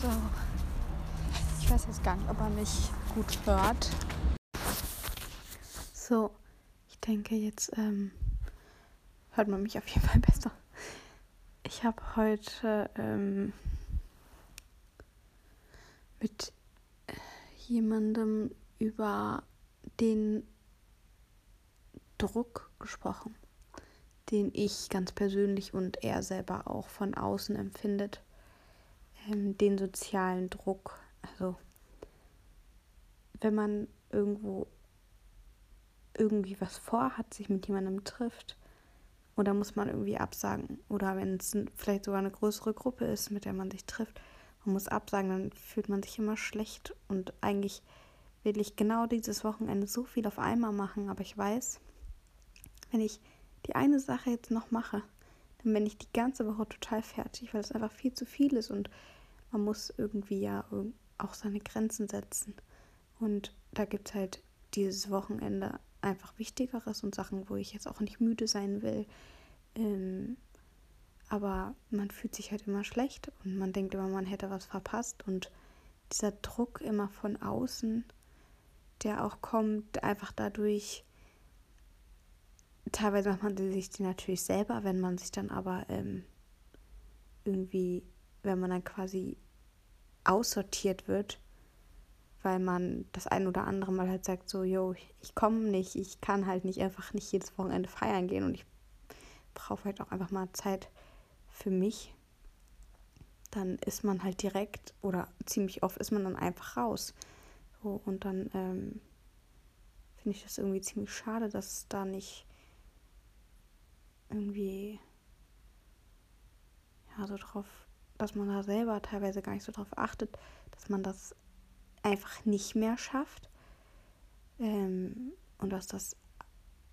So. Ich weiß jetzt gar nicht, ob er mich gut hört. So, ich denke, jetzt ähm, hört man mich auf jeden Fall besser. Ich habe heute ähm, mit jemandem über den Druck gesprochen, den ich ganz persönlich und er selber auch von außen empfindet. Ähm, den sozialen Druck. Also wenn man irgendwo irgendwie was vorhat, sich mit jemandem trifft, oder muss man irgendwie absagen. Oder wenn es vielleicht sogar eine größere Gruppe ist, mit der man sich trifft, man muss absagen, dann fühlt man sich immer schlecht. Und eigentlich will ich genau dieses Wochenende so viel auf einmal machen, aber ich weiß, wenn ich die eine Sache jetzt noch mache, dann bin ich die ganze Woche total fertig, weil es einfach viel zu viel ist und man muss irgendwie ja auch seine Grenzen setzen. Und da gibt es halt dieses Wochenende einfach Wichtigeres und Sachen, wo ich jetzt auch nicht müde sein will. Ähm, aber man fühlt sich halt immer schlecht und man denkt immer, man hätte was verpasst. Und dieser Druck immer von außen, der auch kommt, einfach dadurch, teilweise macht man sich die natürlich selber, wenn man sich dann aber ähm, irgendwie, wenn man dann quasi aussortiert wird, weil man das ein oder andere Mal halt sagt, so, yo, ich komme nicht, ich kann halt nicht einfach nicht jedes Wochenende feiern gehen und ich brauche halt auch einfach mal Zeit für mich. Dann ist man halt direkt oder ziemlich oft ist man dann einfach raus. So, und dann ähm, finde ich das irgendwie ziemlich schade, dass es da nicht irgendwie ja so drauf, dass man da selber teilweise gar nicht so drauf achtet, dass man das einfach nicht mehr schafft ähm, und dass das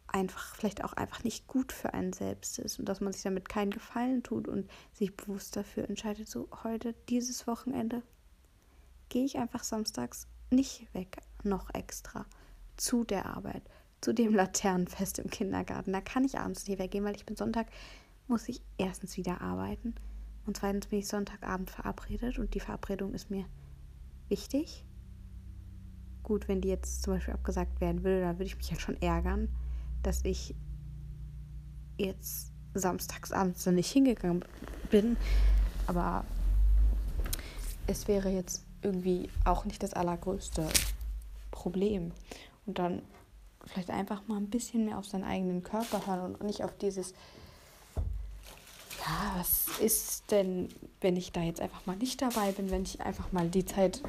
einfach vielleicht auch einfach nicht gut für einen selbst ist und dass man sich damit keinen Gefallen tut und sich bewusst dafür entscheidet, so heute, dieses Wochenende, gehe ich einfach samstags nicht weg, noch extra zu der Arbeit, zu dem Laternenfest im Kindergarten. Da kann ich abends nicht weggehen, weil ich bin Sonntag, muss ich erstens wieder arbeiten und zweitens bin ich Sonntagabend verabredet und die Verabredung ist mir wichtig Gut, wenn die jetzt zum Beispiel abgesagt werden würde, dann würde ich mich ja schon ärgern, dass ich jetzt samstagsabends dann nicht hingegangen bin. Aber es wäre jetzt irgendwie auch nicht das allergrößte Problem. Und dann vielleicht einfach mal ein bisschen mehr auf seinen eigenen Körper hören und nicht auf dieses, ja, was ist denn, wenn ich da jetzt einfach mal nicht dabei bin, wenn ich einfach mal die Zeit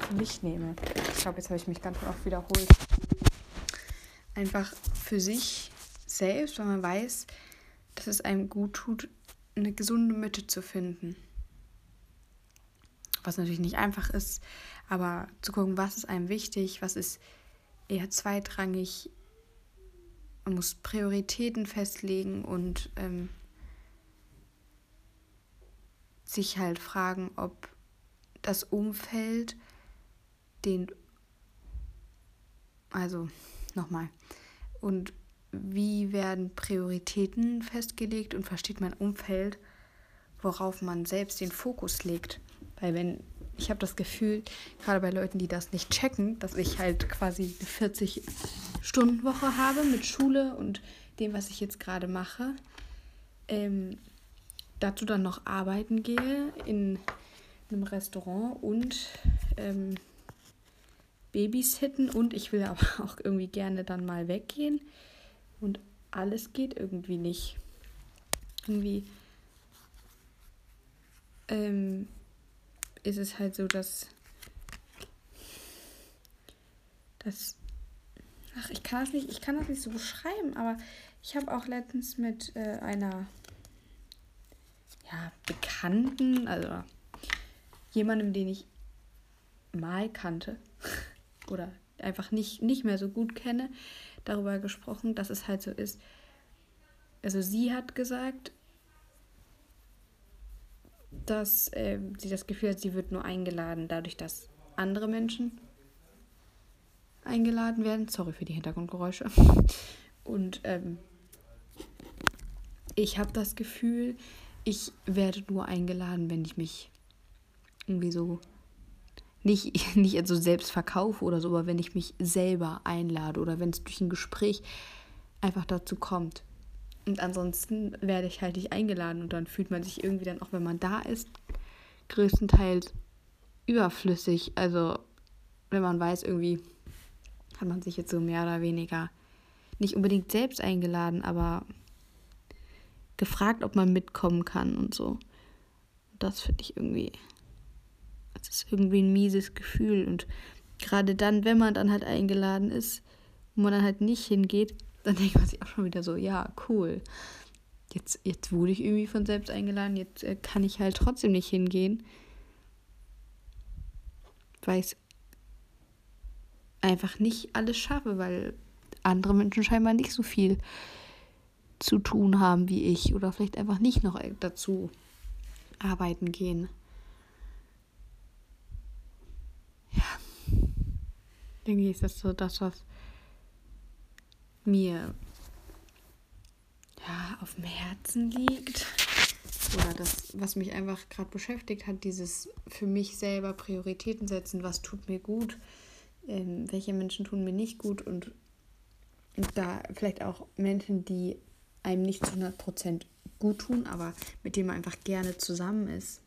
für mich nehme. Ich glaube, jetzt habe ich mich ganz oft wiederholt. Einfach für sich selbst, weil man weiß, dass es einem gut tut, eine gesunde Mitte zu finden. Was natürlich nicht einfach ist, aber zu gucken, was ist einem wichtig, was ist eher zweitrangig. Man muss Prioritäten festlegen und ähm, sich halt fragen, ob das Umfeld den, also nochmal, und wie werden Prioritäten festgelegt und versteht mein Umfeld, worauf man selbst den Fokus legt. Weil wenn, ich habe das Gefühl, gerade bei Leuten, die das nicht checken, dass ich halt quasi eine 40-Stunden-Woche habe mit Schule und dem, was ich jetzt gerade mache, ähm, dazu dann noch arbeiten gehe in einem Restaurant und ähm, babysitten und ich will aber auch irgendwie gerne dann mal weggehen. Und alles geht irgendwie nicht. Irgendwie ähm, ist es halt so, dass, dass ach, ich kann das nicht, ich kann das nicht so beschreiben, aber ich habe auch letztens mit äh, einer ja, Bekannten, also jemandem, den ich mal kannte, oder einfach nicht, nicht mehr so gut kenne, darüber gesprochen, dass es halt so ist. Also sie hat gesagt, dass äh, sie das Gefühl hat, sie wird nur eingeladen, dadurch, dass andere Menschen eingeladen werden. Sorry für die Hintergrundgeräusche. Und ähm, ich habe das Gefühl, ich werde nur eingeladen, wenn ich mich irgendwie so nicht, nicht also selbst verkaufe oder so, aber wenn ich mich selber einlade oder wenn es durch ein Gespräch einfach dazu kommt. Und ansonsten werde ich halt nicht eingeladen und dann fühlt man sich irgendwie dann auch, wenn man da ist, größtenteils überflüssig. Also wenn man weiß, irgendwie hat man sich jetzt so mehr oder weniger nicht unbedingt selbst eingeladen, aber gefragt, ob man mitkommen kann und so. Das finde ich irgendwie, das ist irgendwie ein mieses Gefühl. Und gerade dann, wenn man dann halt eingeladen ist, wo man dann halt nicht hingeht, dann denkt man sich auch schon wieder so, ja, cool. Jetzt, jetzt wurde ich irgendwie von selbst eingeladen, jetzt äh, kann ich halt trotzdem nicht hingehen. Weil ich einfach nicht alles schaffe, weil andere Menschen scheinbar nicht so viel zu tun haben wie ich oder vielleicht einfach nicht noch dazu arbeiten gehen. Ja, denke ich, ist das so das, was mir ja auf dem Herzen liegt oder das, was mich einfach gerade beschäftigt hat, dieses für mich selber Prioritäten setzen, was tut mir gut, ähm, welche Menschen tun mir nicht gut und, und da vielleicht auch Menschen, die einem nicht zu 100% gut tun, aber mit denen man einfach gerne zusammen ist,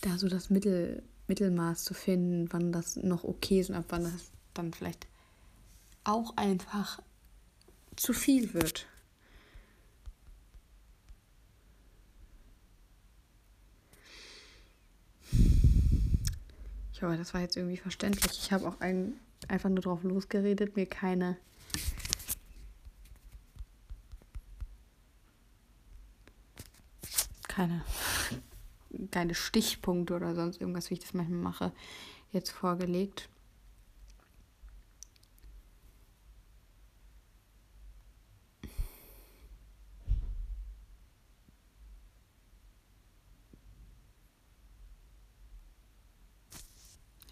da so das Mittel, Mittelmaß zu finden, wann das noch okay ist und ab wann das dann vielleicht auch einfach zu viel wird. Ich hoffe, das war jetzt irgendwie verständlich. Ich habe auch ein, einfach nur drauf losgeredet, mir keine keine, keine Stichpunkte oder sonst irgendwas, wie ich das manchmal mache, jetzt vorgelegt.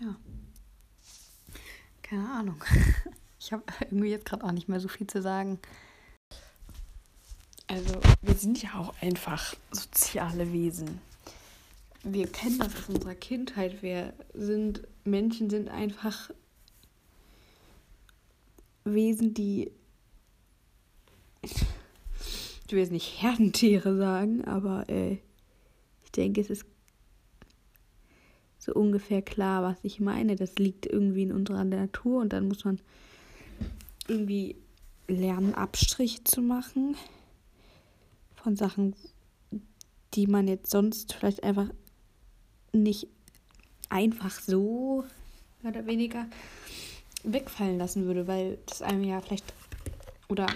Ja. Keine Ahnung. Ich habe irgendwie jetzt gerade auch nicht mehr so viel zu sagen. Also, wir sind ja auch einfach soziale Wesen. Wir kennen das aus unserer Kindheit. Wir sind, Menschen sind einfach Wesen, die, ich will jetzt nicht Herdentiere sagen, aber äh, ich denke, es ist so ungefähr klar, was ich meine. Das liegt irgendwie in unserer Natur und dann muss man irgendwie lernen, Abstriche zu machen von Sachen, die man jetzt sonst vielleicht einfach nicht einfach so mehr oder weniger wegfallen lassen würde, weil das einem ja vielleicht oder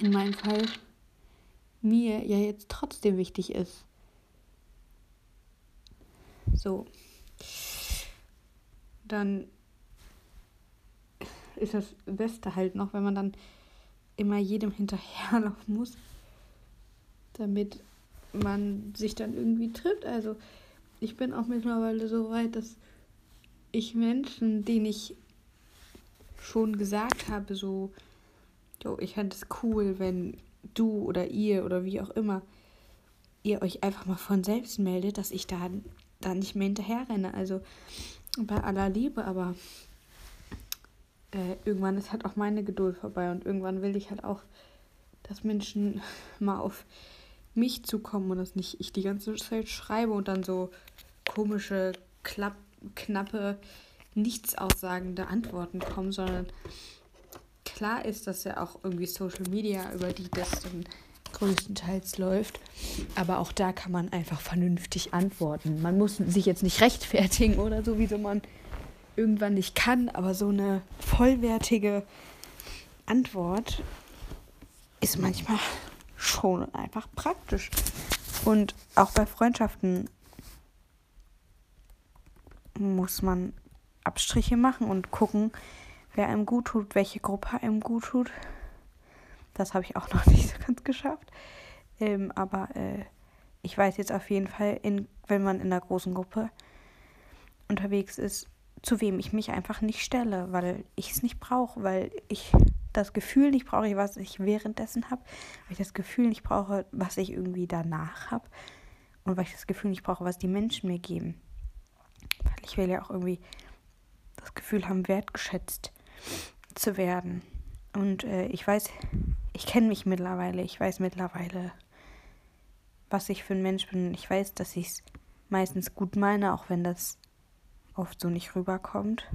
in meinem Fall mir ja jetzt trotzdem wichtig ist. So. Dann ist das Beste halt noch, wenn man dann immer jedem hinterherlaufen muss damit man sich dann irgendwie trifft. Also ich bin auch mittlerweile so weit, dass ich Menschen, denen ich schon gesagt habe, so, jo, ich fände es cool, wenn du oder ihr oder wie auch immer, ihr euch einfach mal von selbst meldet, dass ich da, da nicht mehr hinterher renne. Also bei aller Liebe, aber äh, irgendwann ist halt auch meine Geduld vorbei und irgendwann will ich halt auch, dass Menschen mal auf mich zukommen und dass nicht ich die ganze Zeit schreibe und dann so komische, klapp, knappe, nichtssagende Antworten kommen, sondern klar ist, dass ja auch irgendwie Social Media, über die das dann größtenteils läuft. Aber auch da kann man einfach vernünftig antworten. Man muss sich jetzt nicht rechtfertigen oder so, wieso man irgendwann nicht kann, aber so eine vollwertige Antwort ist manchmal schon einfach praktisch. Und auch bei Freundschaften muss man Abstriche machen und gucken, wer einem gut tut, welche Gruppe einem gut tut. Das habe ich auch noch nicht so ganz geschafft. Ähm, aber äh, ich weiß jetzt auf jeden Fall, in, wenn man in einer großen Gruppe unterwegs ist, zu wem ich mich einfach nicht stelle, weil ich es nicht brauche, weil ich das Gefühl nicht brauche, was ich währenddessen habe, weil ich das Gefühl nicht brauche, was ich irgendwie danach habe. und weil ich das Gefühl nicht brauche, was die Menschen mir geben. Weil ich will ja auch irgendwie das Gefühl haben, wertgeschätzt zu werden. Und äh, ich weiß, ich kenne mich mittlerweile, ich weiß mittlerweile, was ich für ein Mensch bin. Ich weiß, dass ich es meistens gut meine, auch wenn das oft so nicht rüberkommt.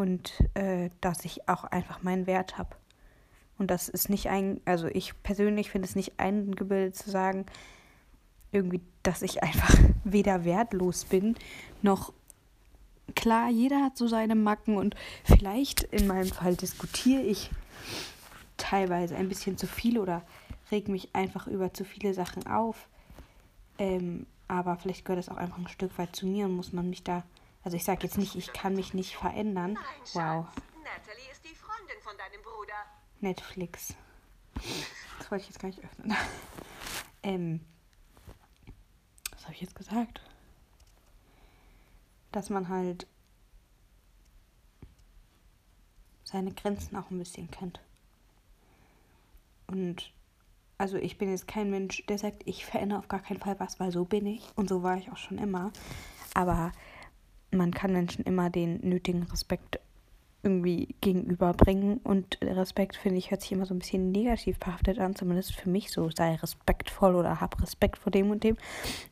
Und äh, dass ich auch einfach meinen Wert habe. Und das ist nicht ein, also ich persönlich finde es nicht eingebildet zu sagen, irgendwie, dass ich einfach weder wertlos bin, noch klar, jeder hat so seine Macken und vielleicht in meinem Fall diskutiere ich teilweise ein bisschen zu viel oder reg mich einfach über zu viele Sachen auf. Ähm, aber vielleicht gehört das auch einfach ein Stück weit zu mir und muss man mich da. Also ich sage jetzt nicht, ich kann mich nicht verändern. Wow. Natalie ist die Freundin von deinem Bruder. Netflix. Das wollte ich jetzt gar nicht öffnen. ähm, was habe ich jetzt gesagt? Dass man halt seine Grenzen auch ein bisschen kennt. Und also ich bin jetzt kein Mensch, der sagt, ich verändere auf gar keinen Fall was, weil so bin ich und so war ich auch schon immer. Aber man kann Menschen immer den nötigen Respekt irgendwie gegenüberbringen und Respekt finde ich hört sich immer so ein bisschen negativ behaftet an, zumindest für mich so, sei respektvoll oder hab Respekt vor dem und dem.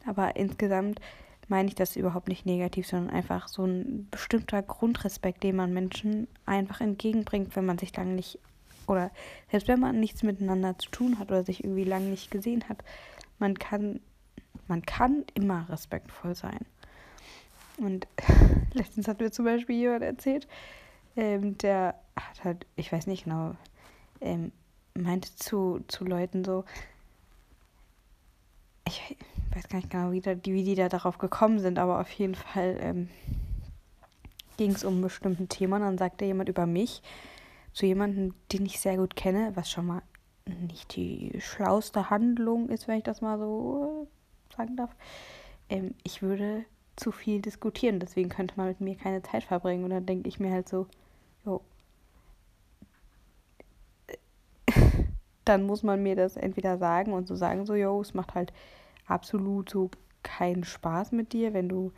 Aber insgesamt meine ich das überhaupt nicht negativ, sondern einfach so ein bestimmter Grundrespekt, den man Menschen einfach entgegenbringt, wenn man sich lange nicht oder selbst wenn man nichts miteinander zu tun hat oder sich irgendwie lange nicht gesehen hat, man kann, man kann immer respektvoll sein. Und letztens hat mir zum Beispiel jemand erzählt, ähm, der hat halt, ich weiß nicht genau, ähm, meinte zu, zu Leuten so, ich weiß gar nicht genau, wie, da, wie die da darauf gekommen sind, aber auf jeden Fall ähm, ging es um ein bestimmtes Thema dann sagte jemand über mich, zu jemandem, den ich sehr gut kenne, was schon mal nicht die schlauste Handlung ist, wenn ich das mal so sagen darf. Ähm, ich würde zu viel diskutieren, deswegen könnte man mit mir keine Zeit verbringen. Und dann denke ich mir halt so, jo, dann muss man mir das entweder sagen und so sagen, so, jo, es macht halt absolut so keinen Spaß mit dir, wenn du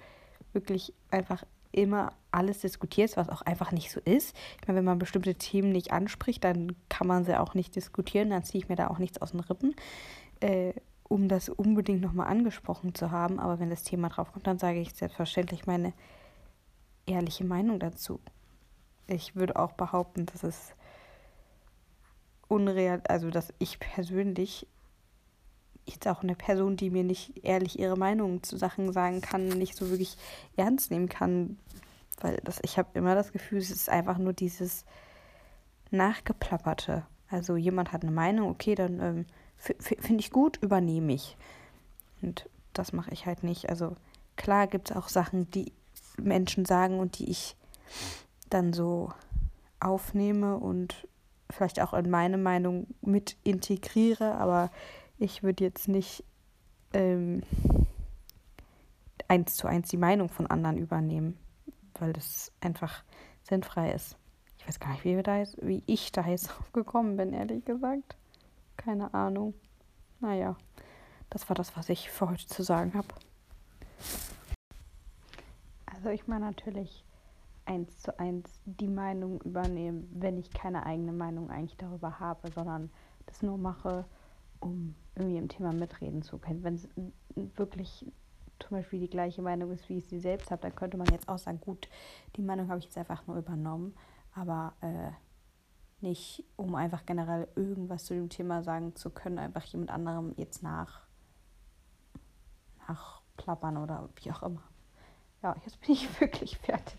wirklich einfach immer alles diskutierst, was auch einfach nicht so ist. Ich meine, wenn man bestimmte Themen nicht anspricht, dann kann man sie auch nicht diskutieren, dann ziehe ich mir da auch nichts aus den Rippen, äh, um das unbedingt nochmal angesprochen zu haben. Aber wenn das Thema drauf kommt, dann sage ich selbstverständlich meine ehrliche Meinung dazu. Ich würde auch behaupten, dass es unreal, also dass ich persönlich jetzt auch eine Person, die mir nicht ehrlich ihre Meinung zu Sachen sagen kann, nicht so wirklich ernst nehmen kann. Weil das, ich habe immer das Gefühl, es ist einfach nur dieses Nachgeplapperte. Also jemand hat eine Meinung, okay, dann ähm, finde ich gut, übernehme ich. Und das mache ich halt nicht. Also klar gibt es auch Sachen, die Menschen sagen und die ich dann so aufnehme und vielleicht auch in meine Meinung mit integriere, aber ich würde jetzt nicht ähm, eins zu eins die Meinung von anderen übernehmen, weil das einfach sinnfrei ist. Ich weiß gar nicht, wie, da jetzt, wie ich da jetzt gekommen bin, ehrlich gesagt. Keine Ahnung. Naja, das war das, was ich für heute zu sagen habe. Also ich meine natürlich eins zu eins die Meinung übernehmen, wenn ich keine eigene Meinung eigentlich darüber habe, sondern das nur mache, um irgendwie im Thema mitreden zu können. Wenn es wirklich zum Beispiel die gleiche Meinung ist, wie ich sie selbst habe, dann könnte man jetzt auch sagen, gut, die Meinung habe ich jetzt einfach nur übernommen, aber äh, nicht, um einfach generell irgendwas zu dem Thema sagen zu können, einfach jemand anderem jetzt nach nachplappern oder wie auch immer. Ja, jetzt bin ich wirklich fertig.